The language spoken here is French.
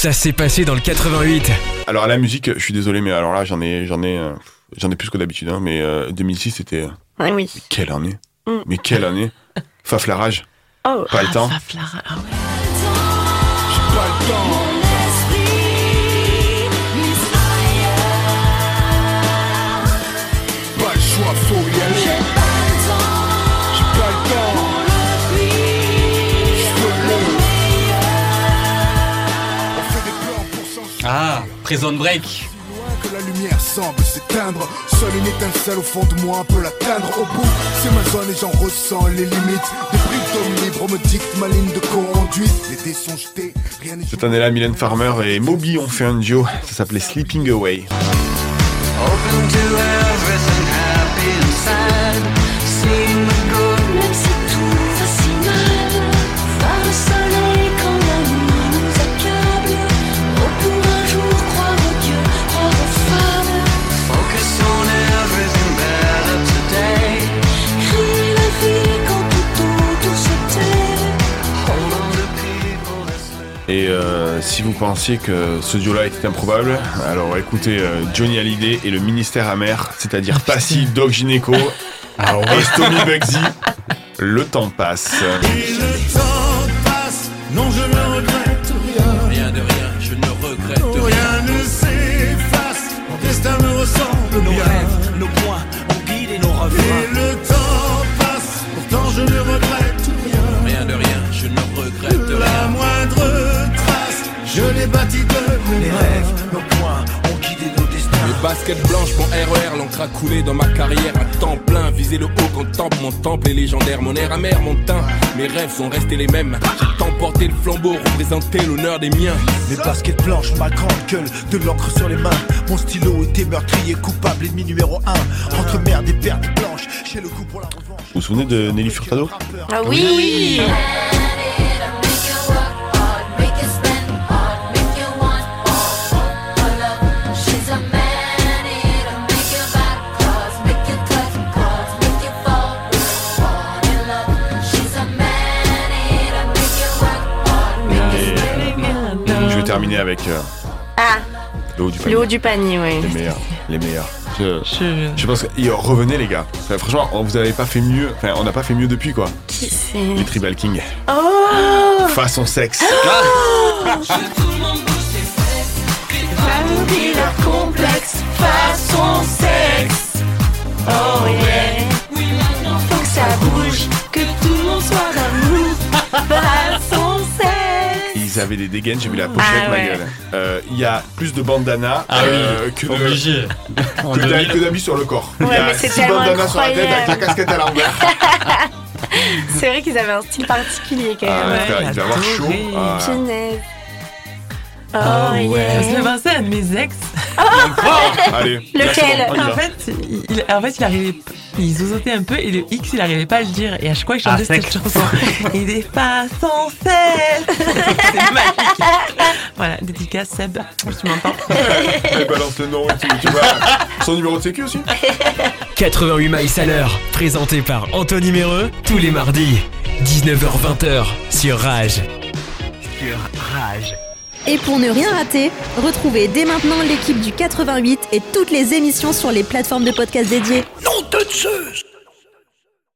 Ça s'est passé dans le 88. Alors à la musique, je suis désolé, mais alors là, j'en ai, j'en ai, euh, j'en ai plus que d'habitude. hein, mais euh, 2006, c'était Ah oui. quelle année? Mm. Mais quelle année? Faf la rage, Oh. pas le temps. Faf Lara, ah ouais. Pas le temps. Pas le choix, faut y aller. J'ai pas le temps. Ah, Prison Break. loin que la lumière semble s'éteindre. Seule une étincelle au fond de moi peut l'atteindre. Au bout, c'est ma zone et j'en ressens les limites. Des prix libre me dictent ma ligne de conduite. Les dés sont jetés, rien n'est Cette année-là, Mylène Farmer et Moby ont fait un duo. Ça s'appelait Sleeping Away. Open to everything Et euh, si vous pensiez que ce duo-là était improbable, alors écoutez euh, Johnny Hallyday et le ministère amer, c'est-à-dire Passy, Doc Gynéco, Ah et Tommy Bugsy. Le temps passe. Et le temps Blanche, mon RER, l'encre a coulé dans ma carrière à temps plein. Viser le haut quand temple, mon temple est légendaire. Mon air amer, mon teint, mes rêves sont restés les mêmes. J'ai tant porté le flambeau, représenté l'honneur des miens. Les baskets blanches, ma grande gueule, de l'encre sur les mains. Mon stylo était meurtrier, coupable, ennemi numéro un. Entre merde et pertes blanches, chez le coup pour la revanche. Vous vous souvenez de Nelly Furtado? Ah oui. Terminer avec euh, Ah, le haut du panier. le haut du panier, oui. Les meilleurs, les meilleurs. Je, Je... je pense que et, revenez les gars. Enfin, franchement, on vous avez pas fait mieux. Enfin, on n'a pas fait mieux depuis quoi. Qui Les c'est Tribal King. Oh Façon sexe. Complexe, Ils avaient des dégaines, j'ai vu la pochette, Ah ma ouais. gueule. Euh, Il y a plus de bandanas Ah euh, oui, que de- obligé. Que d'a- 2000. que d'habits sur le corps. Il Ouais, y a mais c'est six bandanas sur la tête avec la incroyable. casquette à l'envers. C'est vrai qu'ils avaient un style particulier quand Ah, même. il devait avoir chaud. Ah. Punaise. Oh, Ça me yeah. fait penser à un de mes ex. Allez. Lequel En fait, il, il- en fait, il arrivait, il zozotait un peu et le X, il arrivait pas à le dire. Et à chaque fois, il chantait Ah, cette chanson. Et des façons celles. C'est magique. Voilà, dédicace Seb, tu m'entends. Elle balance le nom et. Tu vois son numéro de sécu aussi 88 miles à l'heure, présenté par Anthony Méreux, tous les mardis, 19h-20h, sur Rage. Sur Rage. Et pour ne rien rater, retrouvez dès maintenant l'équipe du 88 et toutes les émissions sur les plateformes de podcast dédiées. Non de Zeus